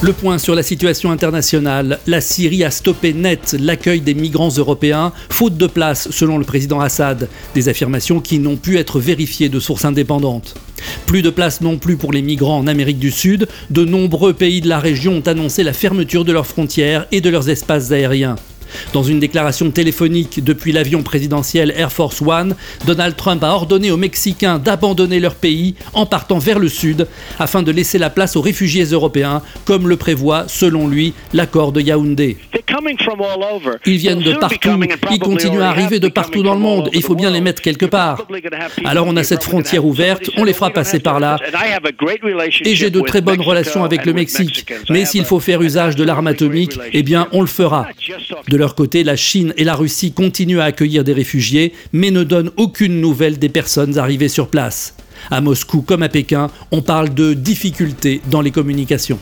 Le point sur la situation internationale. La Syrie a stoppé net l'accueil des migrants européens, faute de place selon le président Assad. Des affirmations qui n'ont pu être vérifiées de sources indépendantes. Plus de place non plus pour les migrants en Amérique du Sud. De nombreux pays de la région ont annoncé la fermeture de leurs frontières et de leurs espaces aériens. Dans une déclaration téléphonique depuis l'avion présidentiel Air Force One, Donald Trump a ordonné aux Mexicains d'abandonner leur pays en partant vers le sud afin de laisser la place aux réfugiés européens, comme le prévoit, selon lui, l'accord de Yaoundé. Ils viennent de partout, ils continuent à arriver de partout dans le monde, il faut bien les mettre quelque part. Alors on a cette frontière ouverte, on les fera passer par là. Et j'ai de très bonnes relations avec le Mexique, mais s'il faut faire usage de l'arme atomique, eh bien on le fera. De leur côté, la Chine et la Russie continuent à accueillir des réfugiés, mais ne donnent aucune nouvelle des personnes arrivées sur place. À Moscou comme à Pékin, on parle de difficultés dans les communications.